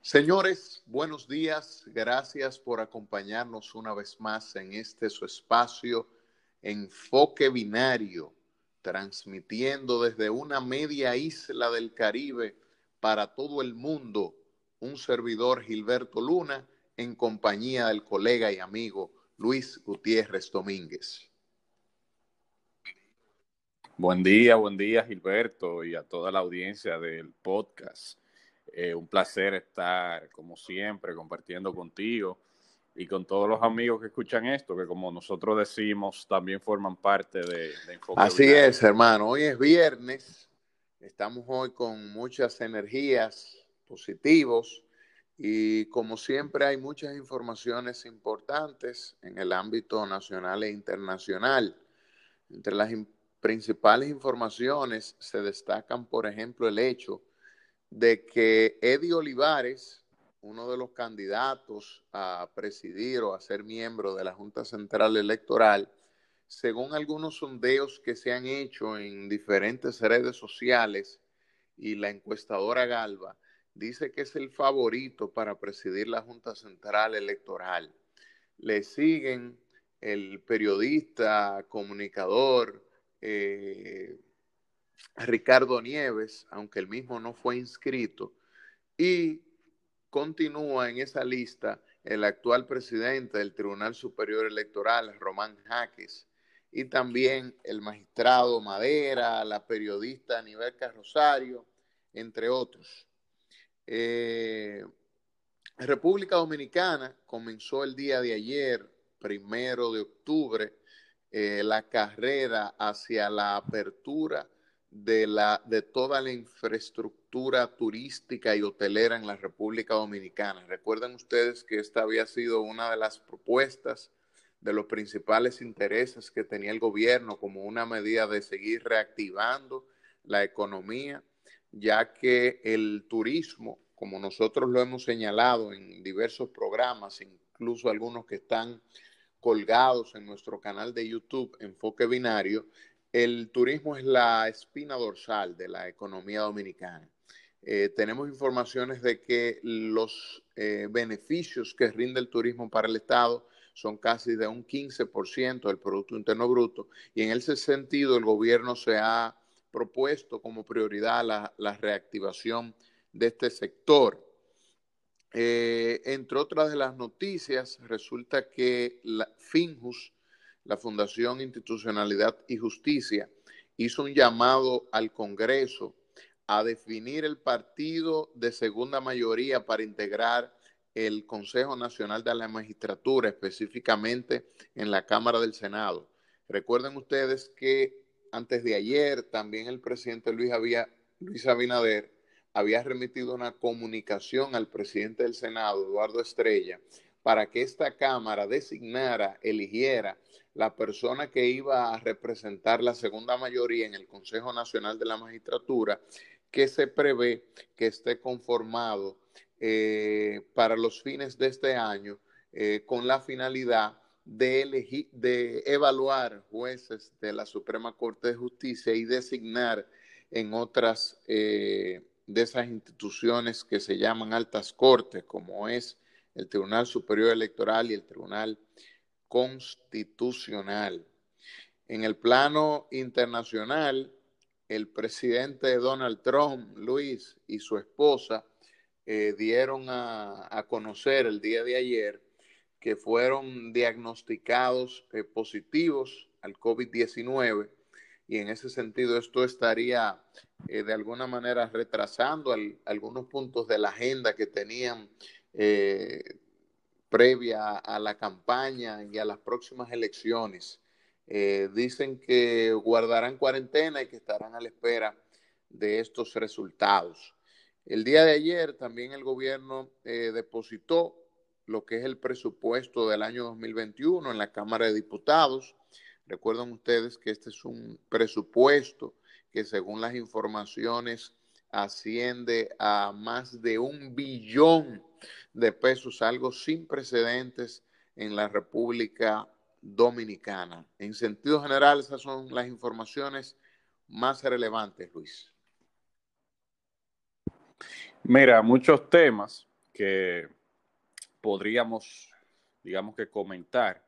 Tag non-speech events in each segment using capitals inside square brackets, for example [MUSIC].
Señores, buenos días. Gracias por acompañarnos una vez más en este su espacio Enfoque Binario, transmitiendo desde una media isla del Caribe para todo el mundo, un servidor Gilberto Luna en compañía del colega y amigo Luis Gutiérrez Domínguez. Buen día, buen día Gilberto y a toda la audiencia del podcast. Eh, un placer estar, como siempre, compartiendo contigo y con todos los amigos que escuchan esto, que como nosotros decimos, también forman parte de, de Así es, hermano. Hoy es viernes. Estamos hoy con muchas energías positivos y como siempre hay muchas informaciones importantes en el ámbito nacional e internacional. Entre las principales informaciones se destacan, por ejemplo, el hecho de que Eddie Olivares, uno de los candidatos a presidir o a ser miembro de la Junta Central Electoral, según algunos sondeos que se han hecho en diferentes redes sociales y la encuestadora Galva, dice que es el favorito para presidir la Junta Central Electoral. Le siguen el periodista, comunicador, eh, Ricardo Nieves, aunque el mismo no fue inscrito, y continúa en esa lista el actual presidente del Tribunal Superior Electoral, Román Jaques, y también el magistrado Madera, la periodista Nivel Rosario, entre otros. Eh, República Dominicana comenzó el día de ayer, primero de octubre, eh, la carrera hacia la apertura de, la, de toda la infraestructura turística y hotelera en la República Dominicana. Recuerden ustedes que esta había sido una de las propuestas de los principales intereses que tenía el gobierno como una medida de seguir reactivando la economía, ya que el turismo, como nosotros lo hemos señalado en diversos programas, incluso algunos que están colgados en nuestro canal de YouTube Enfoque Binario, el turismo es la espina dorsal de la economía dominicana. Eh, tenemos informaciones de que los eh, beneficios que rinde el turismo para el Estado son casi de un 15% del Producto Interno Bruto y en ese sentido el gobierno se ha propuesto como prioridad la, reactivación de este sector. Eh, entre otras de las noticias, resulta que la Finjus, la Fundación Institucionalidad y Justicia hizo un llamado al Congreso a definir el partido de segunda mayoría para integrar el Consejo Nacional de la Magistratura, específicamente en la Cámara del Senado. Recuerden ustedes que antes de ayer también el presidente Luis, Luis Abinader había remitido una comunicación al presidente del Senado, Eduardo Estrella, para que esta Cámara designara, eligiera la persona que iba a representar la segunda mayoría en el Consejo Nacional de la Magistratura, que se prevé que esté conformado eh, para los fines de este año eh, con la finalidad de, elegir, de evaluar jueces de la Suprema Corte de Justicia y designar en otras eh, de esas instituciones que se llaman altas cortes, como es el Tribunal Superior Electoral y el Tribunal constitucional. En el plano internacional, el presidente Donald Trump, Luis, y su esposa eh, dieron a, conocer el día de ayer que fueron diagnosticados eh, positivos al COVID-19 y en ese sentido esto estaría eh, de alguna manera retrasando algunos puntos de la agenda que tenían previa a la campaña y a las próximas elecciones. Eh, dicen que guardarán cuarentena y que estarán a la espera de estos resultados. El día de ayer también el gobierno eh, depositó lo que es el presupuesto del año 2021 en la Cámara de Diputados. Recuerden ustedes que este es un presupuesto que según las informaciones asciende a más de un billón de pesos, algo sin precedentes en la República Dominicana. En sentido general, esas son las informaciones más relevantes, Luis. Mira, muchos temas que podríamos, digamos que comentar.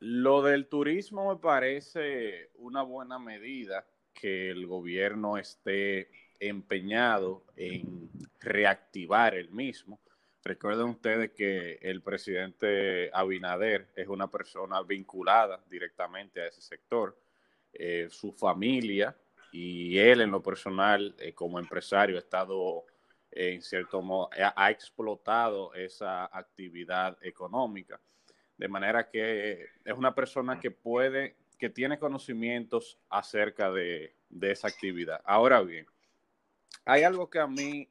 Lo del turismo me parece una buena medida que el gobierno esté empeñado en reactivar el mismo. Recuerden ustedes que el presidente Abinader es una persona vinculada directamente a ese sector. Eh, su familia y él en lo personal eh, como empresario ha estado en cierto modo, ha, explotado esa actividad económica. De manera que es una persona que puede, que tiene conocimientos acerca de esa actividad. Ahora bien, hay algo que a mí,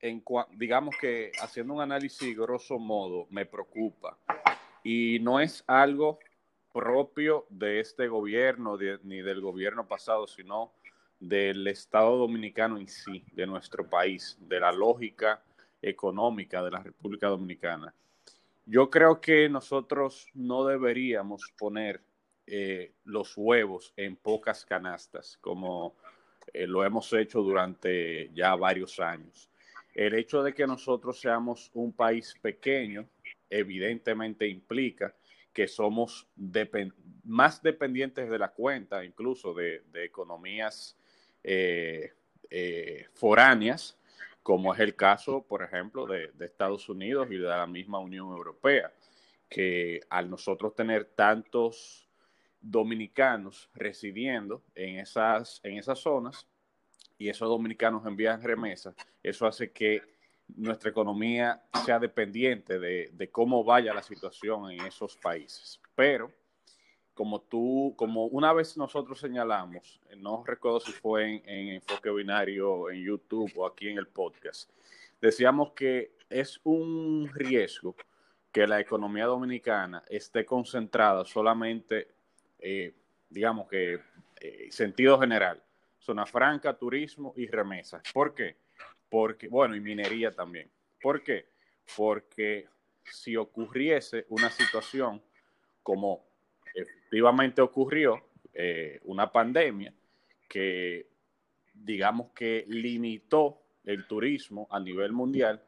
en, digamos que haciendo un análisis grosso modo, me preocupa. Y no es algo propio de este gobierno ni del gobierno pasado, sino del Estado dominicano en sí, de nuestro país, de la lógica económica de la República Dominicana. Yo creo que nosotros no deberíamos poner eh, los huevos en pocas canastas, como eh, lo hemos hecho durante ya varios años. El hecho de que nosotros seamos un país pequeño, evidentemente implica que somos más dependientes de la cuenta, incluso de, de economías eh, eh, foráneas, como es el caso, por ejemplo, de, Estados Unidos y de la misma Unión Europea, que al nosotros tener tantos dominicanos residiendo en esas, en esas zonas y esos dominicanos envían remesas, eso hace que nuestra economía sea dependiente de, de, cómo vaya la situación en esos países. Pero como tú, como una vez nosotros señalamos, no recuerdo si fue en, Enfoque Binario, en YouTube o aquí en el podcast, decíamos que es un riesgo que la economía dominicana esté concentrada solamente, eh, digamos que, eh, sentido general, zona franca, turismo y remesas. ¿Por qué? Porque, bueno, y minería también. ¿Por qué? Porque si ocurriese una situación como efectivamente ocurrió eh, una pandemia que, digamos que limitó el turismo a nivel mundial,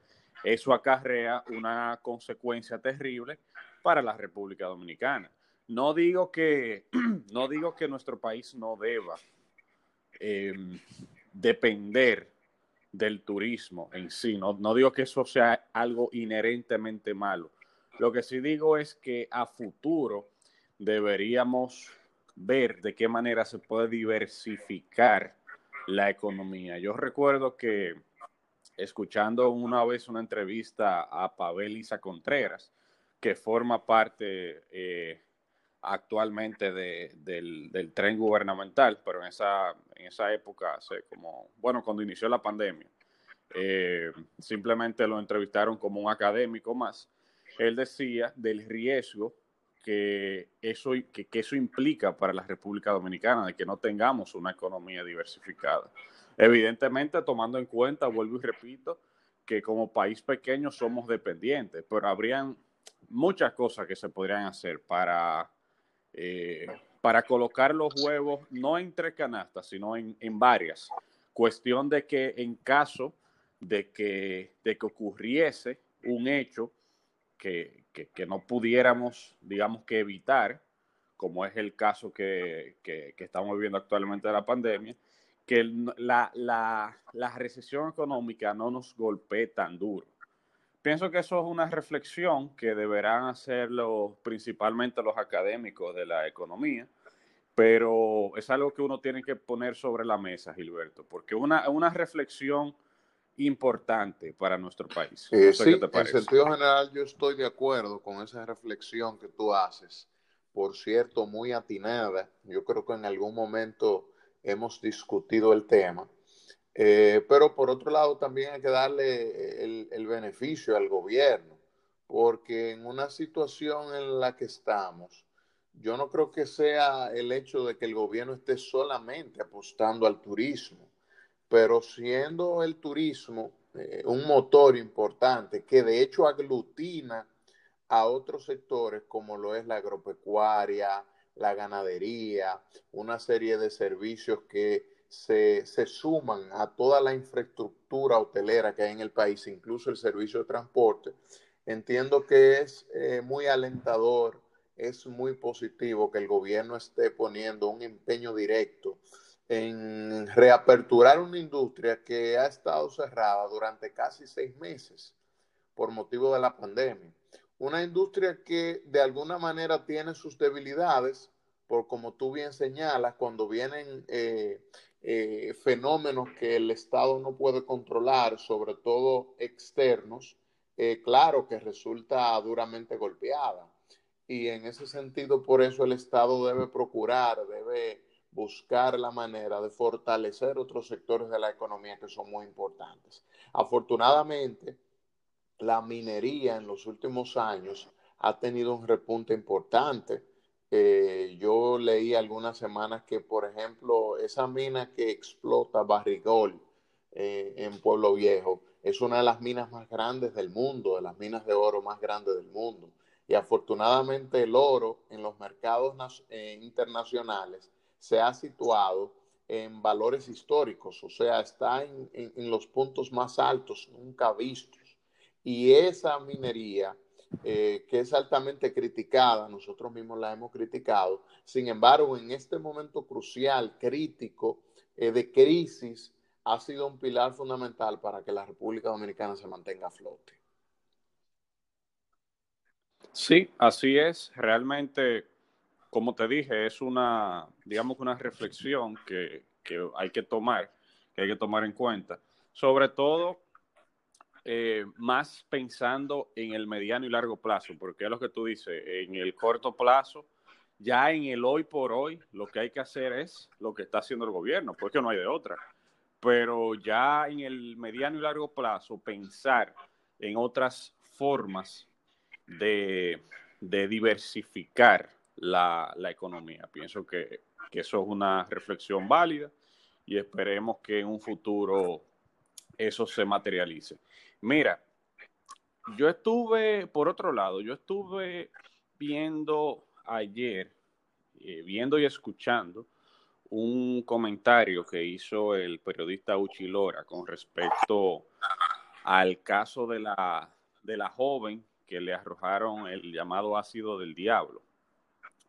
eso acarrea una consecuencia terrible para la República Dominicana. No digo que, [CLEARS THROAT] no digo que nuestro país no deba em, depender del turismo en sí, no, no digo que eso sea algo inherentemente malo. Lo que sí digo es que a futuro deberíamos ver de qué manera se puede diversificar la economía. Yo recuerdo que escuchando una vez una entrevista a Pavel Isa Contreras, que forma parte eh, actualmente del, tren gubernamental, pero en esa, en esa época, como, bueno, cuando inició la pandemia, eh, simplemente lo entrevistaron como un académico más. Él decía del riesgo que eso, que, eso implica para la República Dominicana, de que no tengamos una economía diversificada. Evidentemente, tomando en cuenta, vuelvo y repito, que como país pequeño somos dependientes, pero habrían muchas cosas que se podrían hacer para, eh, para colocar los huevos no en tres canastas, sino en, en, varias. Cuestión de que en caso de que, de que ocurriese un hecho que, que, no pudiéramos, digamos que evitar, como es el caso que, que, estamos viviendo actualmente de la pandemia, que la, la, la, recesión económica no nos golpee tan duro. Pienso que eso es una reflexión que deberán hacerlo principalmente los académicos de la economía, pero es algo que uno tiene que poner sobre la mesa, Gilberto, porque una, una reflexión importante para nuestro país. Eh, sí, en sentido general yo estoy de acuerdo con esa reflexión que tú haces, por cierto, muy atinada. Yo creo que en algún momento hemos discutido el tema, eh, pero por otro lado también hay que darle el, beneficio al gobierno, porque en una situación en la que estamos, yo no creo que sea el hecho de que el gobierno esté solamente apostando al turismo pero siendo el turismo eh, un motor importante que de hecho aglutina a otros sectores como lo es la agropecuaria, la ganadería, una serie de servicios que se, suman a toda la infraestructura hotelera que hay en el país, incluso el servicio de transporte, entiendo que es eh, muy alentador, es muy positivo que el gobierno esté poniendo un empeño directo en reaperturar una industria que ha estado cerrada durante casi seis meses por motivo de la pandemia. Una industria que de alguna manera tiene sus debilidades, por como tú bien señalas, cuando vienen eh, eh, fenómenos que el Estado no puede controlar, sobre todo externos, eh, claro que resulta duramente golpeada. Y en ese sentido, por eso el Estado debe procurar, debe buscar la manera de fortalecer otros sectores de la economía que son muy importantes. Afortunadamente, la minería en los últimos años ha tenido un repunte importante. Eh, yo leí algunas semanas que, por ejemplo, esa mina que explota Barrigol eh, en Pueblo Viejo es una de las minas más grandes del mundo, de las minas de oro más grandes del mundo. Y afortunadamente el oro en los mercados eh, internacionales se ha situado en valores históricos, o sea, está en, los puntos más altos nunca vistos. Y esa minería, eh, que es altamente criticada, nosotros mismos la hemos criticado, sin embargo, en este momento crucial, crítico, eh, de crisis, ha sido un pilar fundamental para que la República Dominicana se mantenga a flote. Sí, así es. Realmente como te dije, es una, digamos, una reflexión que, hay que tomar, que hay que tomar en cuenta. Sobre todo, eh, más pensando en el mediano y largo plazo, porque es lo que tú dices, en el corto plazo, ya en el hoy por hoy, lo que hay que hacer es lo que está haciendo el gobierno, porque no hay de otra. Pero ya en el mediano y largo plazo, pensar en otras formas de diversificar la, economía. Pienso que, eso es una reflexión válida y esperemos que en un futuro eso se materialice. Mira, yo estuve, por otro lado, yo estuve viendo ayer, eh, viendo y escuchando un comentario que hizo el periodista Uchilora con respecto al caso de la, de la joven que le arrojaron el llamado ácido del diablo.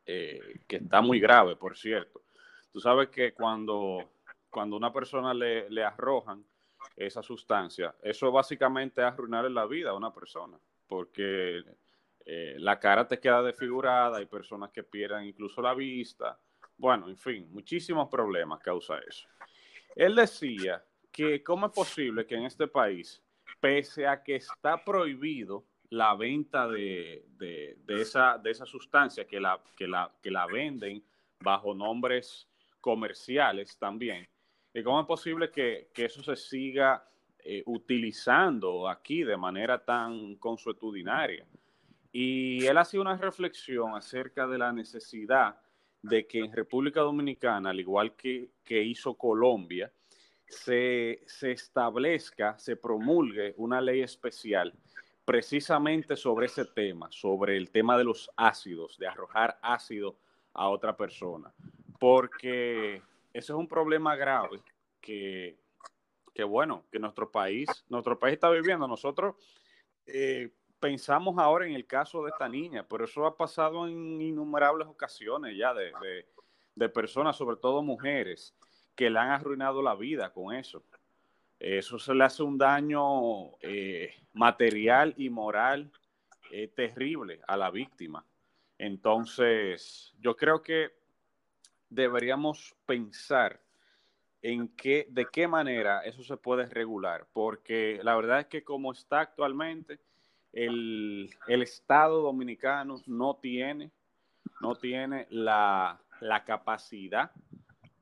Eh, que está muy grave, por cierto. Tú sabes que cuando, cuando una persona le, le arrojan esa sustancia, eso básicamente es arruinarle la vida a una persona, porque eh, la cara te queda desfigurada, hay personas que pierden incluso la vista, bueno, en fin, muchísimos problemas causa eso. Él decía que cómo es posible que en este país, pese a que está prohibido la venta de, esa, de esa sustancia que la, que, la, que la venden bajo nombres comerciales también. ¿Y cómo es posible que, eso se siga eh, utilizando aquí de manera tan consuetudinaria? Y él hacía una reflexión acerca de la necesidad de que en República Dominicana, al igual que, que hizo Colombia, se, se establezca, se promulgue una ley especial precisamente sobre ese tema, sobre el tema de los ácidos, de arrojar ácido a otra persona, porque ese es un problema grave que, que bueno, que nuestro país, nuestro país está viviendo. Nosotros eh, pensamos ahora en el caso de esta niña, pero eso ha pasado en innumerables ocasiones ya de, de personas, sobre todo mujeres, que le han arruinado la vida con eso eso se le hace un daño eh, material y moral eh, terrible a la víctima. Entonces, yo creo que deberíamos pensar en qué, de qué manera eso se puede regular, porque la verdad es que como está actualmente, el, Estado dominicano no tiene, no tiene la, la capacidad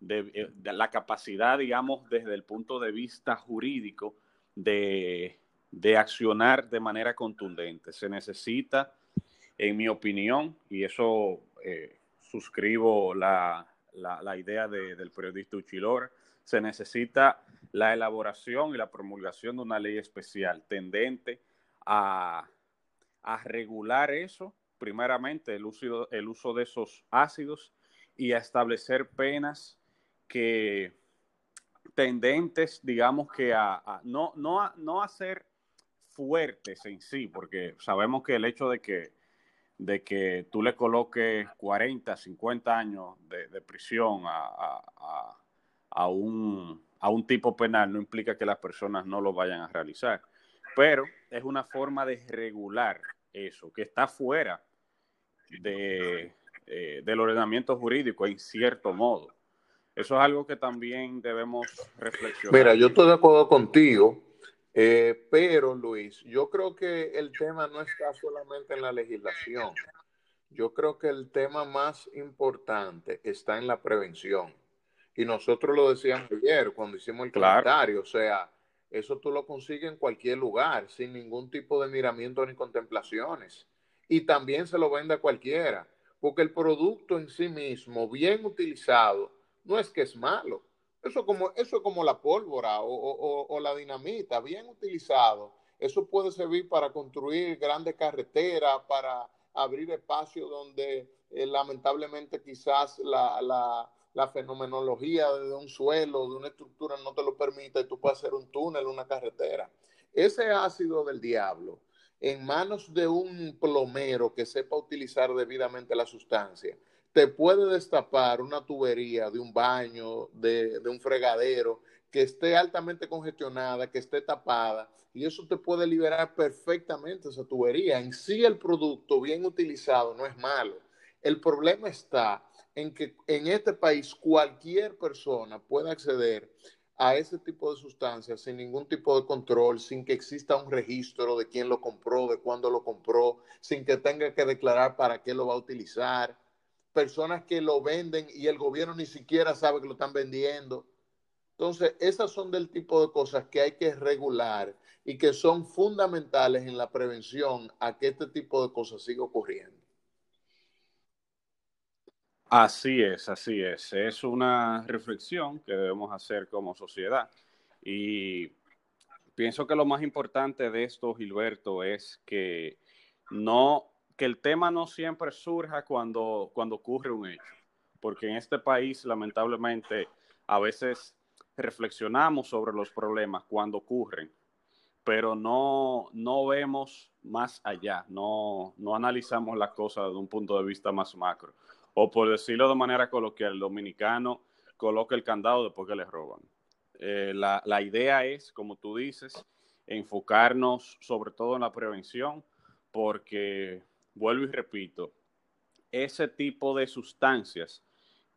eh, de, la capacidad, digamos, desde el punto de vista jurídico de, accionar de manera contundente. Se necesita, en mi opinión, y eso eh, suscribo la, idea del periodista Uchilor, se necesita la elaboración y la promulgación de una ley especial tendente a, a regular eso, primeramente el uso, el uso de esos ácidos y a establecer penas que, tendentes, digamos que a, no, no, a, no a ser fuertes en sí, porque sabemos que el hecho de que, de que tú le coloques 40, 50 años de, prisión a, a, un, a un tipo penal no implica que las personas no lo vayan a realizar, pero es una forma de regular eso, que está fuera de, eh, del ordenamiento jurídico en cierto modo. Eso es algo que también debemos reflexionar. Mira, yo estoy de acuerdo contigo, eh, pero Luis, yo creo que el tema no está solamente en la legislación. Yo creo que el tema más importante está en la prevención. Y nosotros lo decíamos ayer cuando hicimos el comentario, o sea, eso tú lo consigues en cualquier lugar, sin ningún tipo de miramiento ni contemplaciones. Y también se lo vende a cualquiera, porque el producto en sí mismo, bien utilizado, no es que es malo. Eso, como, eso es como la pólvora o, la dinamita, bien utilizado. Eso puede servir para construir grandes carreteras, para abrir espacios donde eh, lamentablemente quizás la, la, la, fenomenología de un suelo, de una estructura no te lo permite tú puedes hacer un túnel, una carretera. Ese ácido del diablo en manos de un plomero que sepa utilizar debidamente la sustancia te puede destapar una tubería de un baño, de, un fregadero, que esté altamente congestionada, que esté tapada, y eso te puede liberar perfectamente esa tubería. En sí el producto bien utilizado no es malo. El problema está en que en este país cualquier persona puede acceder a ese tipo de sustancias sin ningún tipo de control, sin que exista un registro de quién lo compró, de cuándo lo compró, sin que tenga que declarar para qué lo va a utilizar personas que lo venden y el gobierno ni siquiera sabe que lo están vendiendo. Entonces, esas son del tipo de cosas que hay que regular y que son fundamentales en la prevención a que este tipo de cosas siga ocurriendo. Así es, así es. Es una reflexión que debemos hacer como sociedad. Y pienso que lo más importante de esto, Gilberto, es que no que el tema no siempre surja cuando, cuando ocurre un hecho, porque en este país lamentablemente a veces reflexionamos sobre los problemas cuando ocurren, pero no, no vemos más allá, no, no analizamos las cosas de un punto de vista más macro. O por decirlo de manera coloquial, el dominicano coloca el candado después que le roban. Eh, la, la idea es, como tú dices, enfocarnos sobre todo en la prevención, porque vuelvo y repito, ese tipo de sustancias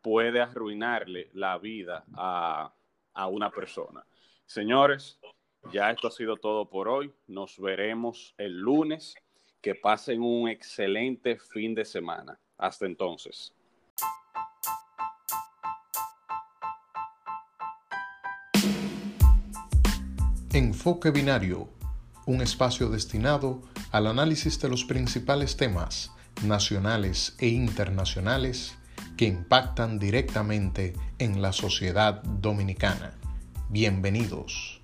puede arruinarle la vida a, una persona. Señores, ya esto ha sido todo por hoy. Nos veremos el lunes. Que pasen un excelente fin de semana. Hasta entonces. Enfoque Binario, un espacio destinado al análisis de los principales temas nacionales e internacionales que impactan directamente en la sociedad dominicana. Bienvenidos.